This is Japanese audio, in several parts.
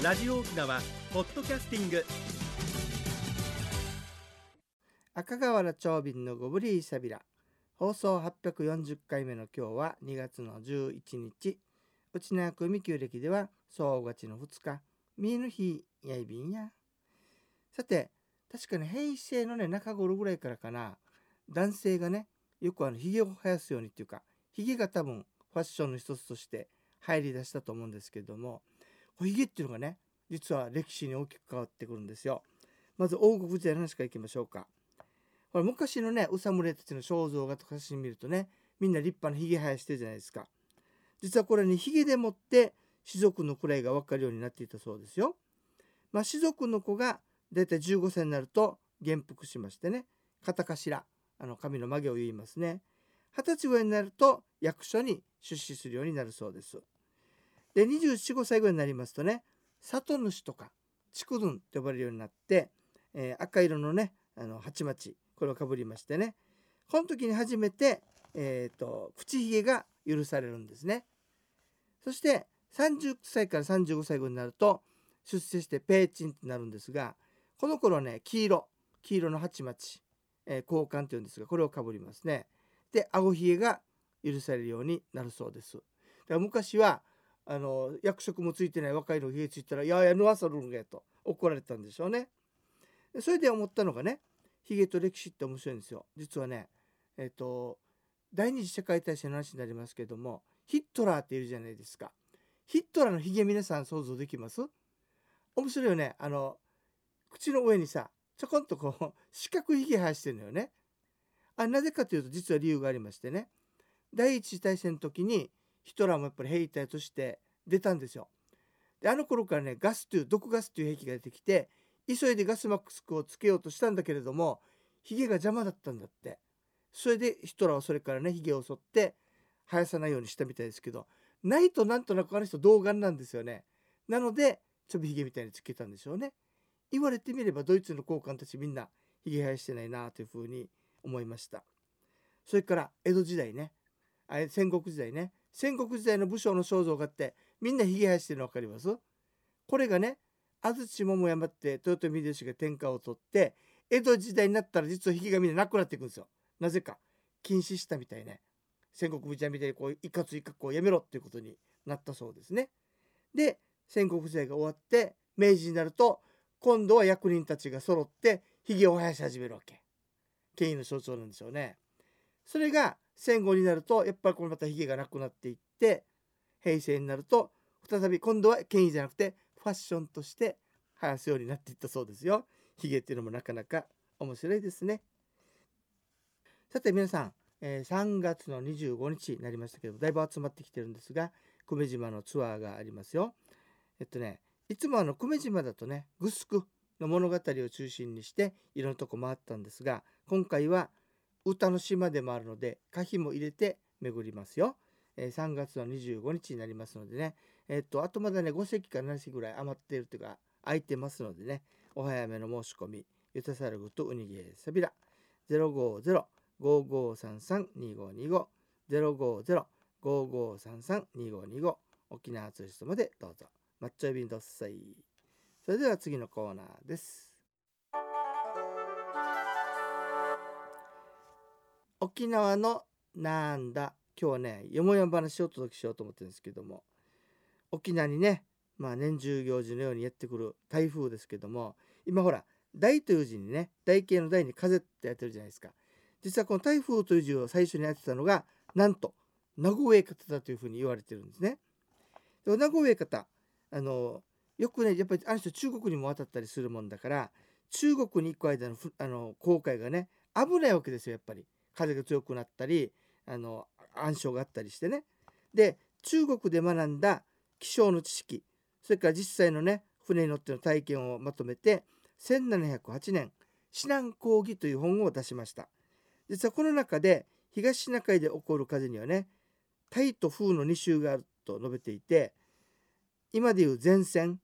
ラジオ沖縄ポッドキャスティング。赤瓦長瓶のゴブリーサビラ放送840回目の今日は2月の11日。うちなくみ旧暦では総合勝ちの2日。見えぬ日やいびんや。さて確かに平成のね中頃ぐらいからかな。男性がねよくあのひげを生やすようにっていうかひげが多分ファッションの一つとして入り出したと思うんですけども。ひげっていうのがね実は歴史に大きく変わってくるんですよ。まず王国時代の話からいきましょうか。これ昔のね、うさむれたちの肖像画とか写真見るとね、みんな立派なひげ生やしてるじゃないですか。実はこれにひげでもって士族の位が分かるようになっていたそうですよ。まあ、士族の子がだいたい15歳になると元服しましてね、片頭、あの神の曲げを言いますね。二十歳ぐらいになると役所に出資するようになるそうです。で24、5歳ぐらいになりますとね里主とか筑 dun と呼ばれるようになって、えー、赤色のねあの鉢巻これをかぶりましてねこの時に初めて、えーと、口ひげが許されるんですね。そして30歳から35歳後になると出世してペーチンとなるんですがこの頃ね黄色黄色の鉢巻、えー、交換というんですがこれをかぶりますね。で顎ひげが許されるようになるそうです。だから昔はあの役職もついてない若いの家ついたら「ややぬわさるんげ」と怒られたんでしょうね。それで思ったのがねヒゲと歴史って面白いんですよ。実はねえっ、ー、と第二次世界大戦の話になりますけどもヒットラーっているじゃないですか。ヒットラーのヒゲ皆さん想像できます？面白いよね。あの口の上にさちょこんとこう 四角いヒゲ生やしてるのよね。あなぜかというと実は理由がありましてね第一次大戦の時にヒトラーもやっぱり兵隊として出たんですよ。であの頃からねガスという毒ガスという兵器が出てきて急いでガスマスクをつけようとしたんだけれどもヒゲが邪魔だったんだって。それでヒトラーはそれからねヒゲを剃って生やさないようにしたみたいですけどないとなんとなくあの人童顔なんですよね。なのでちょびひげみたいにつけたんでしょうね。言われてみればドイツの高官たちみんなひげ生やしてないなというふうに思いました。それから江戸時代ねあれ戦国時代ね戦国時代の武将の肖像画ってみんなひげ生やしてるの分かります？これがね安土桃山って豊臣秀吉が天下を取って江戸時代になったら実はひげがみんななくなっていくんですよ。なぜか。禁止したみたいね。戦国武者みたいにこういかつい格好をやめろっていうことになったそうですね。で戦国時代が終わって明治になると今度は役人たちが揃ってひげを生やし始めるわけ。権威の象徴なんでしょうね。それが戦後になるとやっぱりこのまたヒゲがなくなっていって平成になると再び今度は権威じゃなくてファッションとして生やすようになっていったそうですよ。ヒゲっていうのもなかなか面白いですね。さて皆さん、えー、3月の25日になりましたけどだいぶ集まってきてるんですが久米島のツアーがありますよ。えっとねいつもあの久米島だとねグスクの物語を中心にしていろんなとこ回ったんですが今回は歌の島でもあるので可否も入れて巡りますよ。えー、3月の25日になりますのでね、えー、っとあとまだね5席か7席ぐらい余っているというか空いてますのでね。お早めの申し込みゆたさるぐとうにげさびら。050-5533-2525 050-5533-2525沖縄ツーリストまでどうぞ。マッチョビンドッサイそれでは次のコーナーです。沖縄のなんだ。今日はねよもやま話をお届けしようと思ってるんですけども。沖縄にねまあ年中行事のようにやってくる台風ですけども。今ほら大という字にね台形の台に風ってやってるじゃないですか。実はこの台風という字を最初にやってたのがなんと名古屋方だというふうに言われてるんですね。で名古屋方あのよくねやっぱりあの人中国にも渡ったりするもんだから中国に行く間のあの航海がね危ないわけですよやっぱり。風が強くなったりあの暗証があったりしてね。で中国で学んだ気象の知識それから実際のね船に乗っての体験をまとめて1708年「指南講義」という本を出しました。実はこの中で東シナ海で起こる風にはねタイと風の2種があると述べていて今でいう前線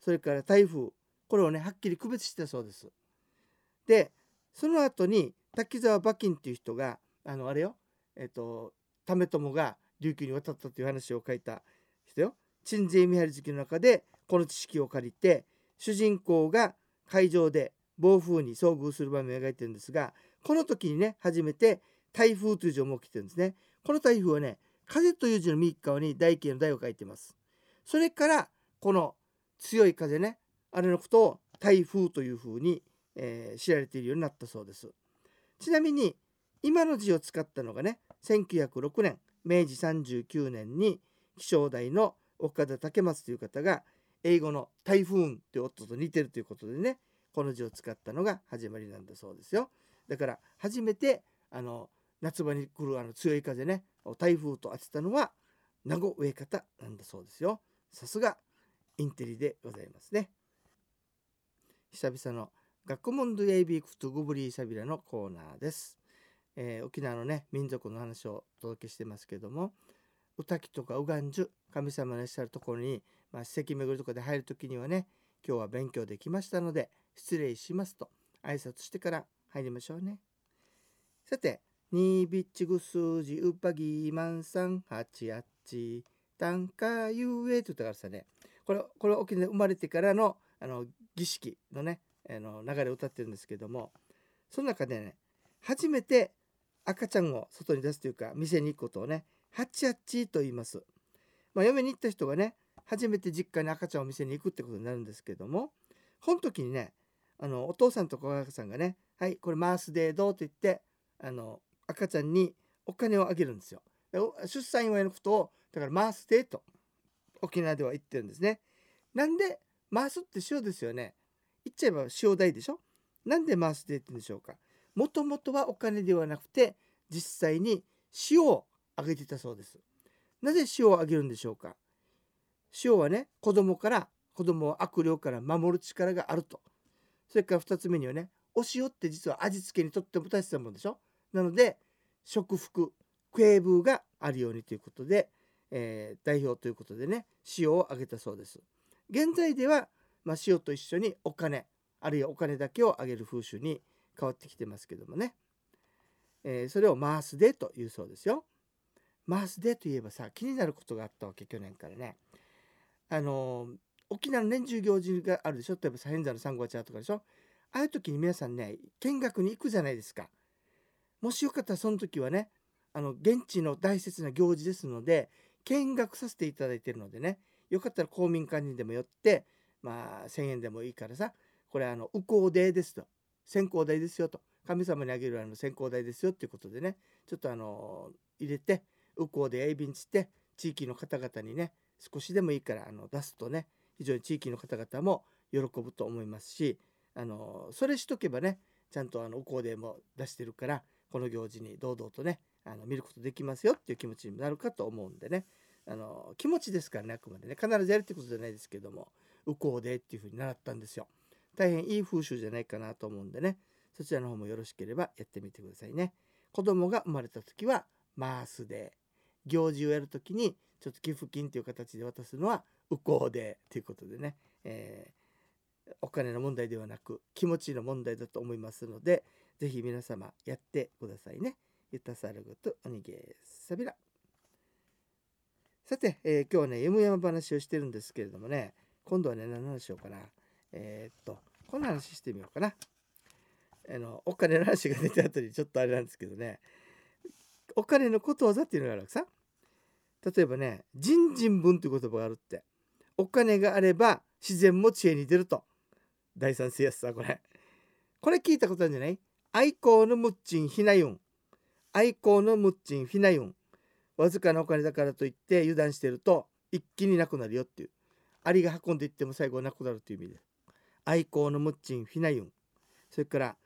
それから台風これをねはっきり区別してたそうです。でその後に滝沢馬琴っていう人があのあれよ。えっと為朝が琉球に渡ったという話を書いた人よ。鎮西見張り月の中でこの知識を借りて主人公が海上で暴風に遭遇する場面を描いてるんですがこの時にね初めて台風という字を設けてるんですね。この台風はね風という字の右側に大形の台を書いてます。それからこの強い風ねあれのことを台風というふうに、えー、知られているようになったそうです。ちなみに今の字を使ったのがね1906年明治39年に気象台の岡田武松という方が英語の台風という音と似てるということでねこの字を使ったのが始まりなんだそうですよ。だから初めてあの夏場に来るあの強い風ね台風と当てたのは名護植え方なんだそうですよ。さすがインテリでございますね。久々の学問ドエイビークトグブリーサビラのコーナーです、えー、沖縄のね民族の話をお届けしてますけども歌木とか右岸樹神様のいらっしゃるところに、まあ、史跡巡りとかで入る時にはね今日は勉強できましたので失礼しますと挨拶してから入りましょうね。さてにびっちぐすじうぱぎまんさんはちあっちたんかゆえって言ったからさねこれこれ沖縄で生まれてからのあの儀式のねあの流れを歌ってるんですけどもその中でね初めて赤ちゃんを外に出すというか店に行くことをねハッチハッチと言います。まあ、嫁に行った人がね初めて実家に赤ちゃんを店に行くってことになるんですけどもこの時にねあのお父さんとお母さんがね「はいこれ回すでどう?」と言ってあの赤ちゃんにお金をあげるんですよ。出産祝いのことをだから回すでと沖縄では言ってるんですね。なんで回すって塩ですよね。言っちゃえば塩代でしょ？なんで回すでって言うんでしょうか？もともとはお金ではなくて実際に塩をあげてたそうです。なぜ塩をあげるんでしょうか？塩はね子供から子供を悪霊から守る力があると。それから2つ目にはねお塩って実は味付けにとっても大切なものでしょ？なので食服クエブがあるようにということで、えー、代表ということでね塩をあげたそうです。現在では、まあ、塩と一緒にお金あるいはお金だけをあげる風習に変わってきてますけどもね、えー、それをマースデーというそうですよ。マースデーといえばさ気になることがあったわけ去年からね。あのー、沖縄の年中行事があるでしょ？例えば左ン座の三五茶とかでしょ？ああいう時に皆さんね見学に行くじゃないですか。もしよかったらその時はねあの現地の大切な行事ですので見学させていただいてるのでねよかったら公民館にでも寄ってまあ1,000円でもいいからさこれあの右行代ですと。先行代ですよと。神様にあげるあの先行代ですよっていうことでね。ちょっとあの入れて右行で鋭便つって地域の方々にね少しでもいいからあの出すとね非常に地域の方々も喜ぶと思いますしあのそれしとけばねちゃんとあのお香でも出してるからこの行事に堂々とねあの見ることできますよっていう気持ちになるかと思うんでね。あの気持ちですからねあくまでね。必ずやるってことじゃないですけども。右行でっていうふうに習ったんですよ。大変いい風習じゃないかなと思うんでね。そちらの方もよろしければやってみてくださいね。子供が生まれた時はマースで。行事をやる時にちょっと寄付金という形で渡すのは右行でということでね、えー、お金の問題ではなく気持ちの問題だと思いますので是非皆様やってくださいね。ゆたさるごとおにげさびら。さて、えー、今日はね、M 山話をしてるんですけれどもね、今度はね、何の話しようかな。えー、っと、こんな話してみようかな。あの、お金の話が出た後にちょっとあれなんですけどね、お金のことわざっていうのがあるわけさ。例えばね、人人分という言葉があるって。お金があれば自然も知恵に出ると。第三世やつさ、これ。これ聞いたことあるんじゃない？愛好のムッチンひなユン。愛好のムッチンフィナユンわずかなお金だからといって油断してると一気になくなるよっていうアリが運んでいっても最後なくなるという意味で。愛好のムッチンフィナユン。それから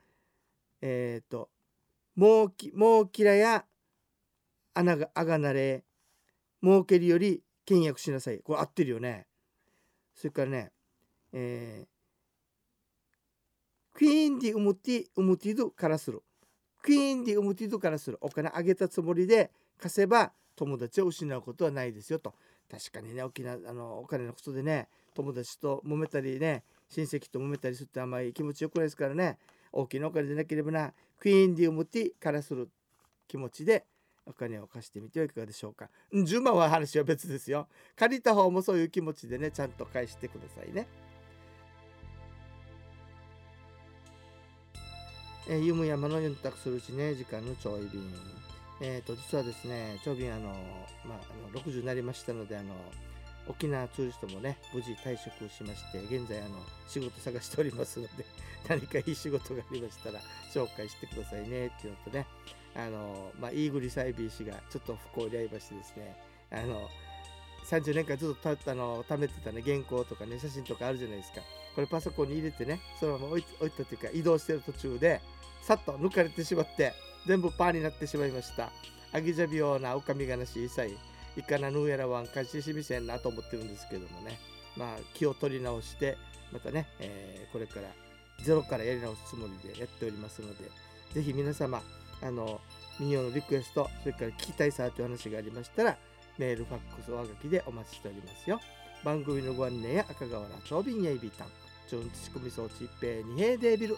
えっ、ー、ともうきもうきらや穴があがなれ。儲けるより倹約しなさい。これ合ってるよね。それからねえー、クイーンディウムティウムティドからするクイーンで産むティドからするお金あげたつもりで貸せば友達を失うことはないですよと。確かにね大きなあのお金のことでね友達と揉めたりね親戚と揉めたりするってあんまり気持ちよくないですからね。大きなお金でなければなクイーンで産むティからする気持ちで、お金を貸してみてはいかがでしょうか。10万は話は別ですよ。借りた方もそういう気持ちでねちゃんと返してくださいね。えー、ゆむ山のユンタクするうちね時間のちょい便。え、ー、と実はですねちょい便あのまああの60になりましたのであの沖縄ツーリストもね無事退職しまして現在あの仕事探しておりますので 何かいい仕事がありましたら紹介してくださいねっていうのとねあのまあイーグリサイビー氏がちょっと不幸に遭いましてですねあの30年間ずっとたあの貯めてたね原稿とかね写真とかあるじゃないですか。これパソコンに入れてねそのまま置い置いたというか移動してる途中でさっと抜かれてしまって全部パーになってしまいました。アギジャビオーなおかみがなし一切いかなぬやらわんかししみせんなと思ってるんですけどもね。まあ気を取り直してまたね、えー、これからゼロからやり直すつもりでやっておりますのでぜひ皆様あの民謡のリクエストそれから聞きたいさという話がありましたらメールファックスおはがきでお待ちしておりますよ。番組のご案内や赤瓦長瓶やいびたんチョン土組装置一平二平デービル。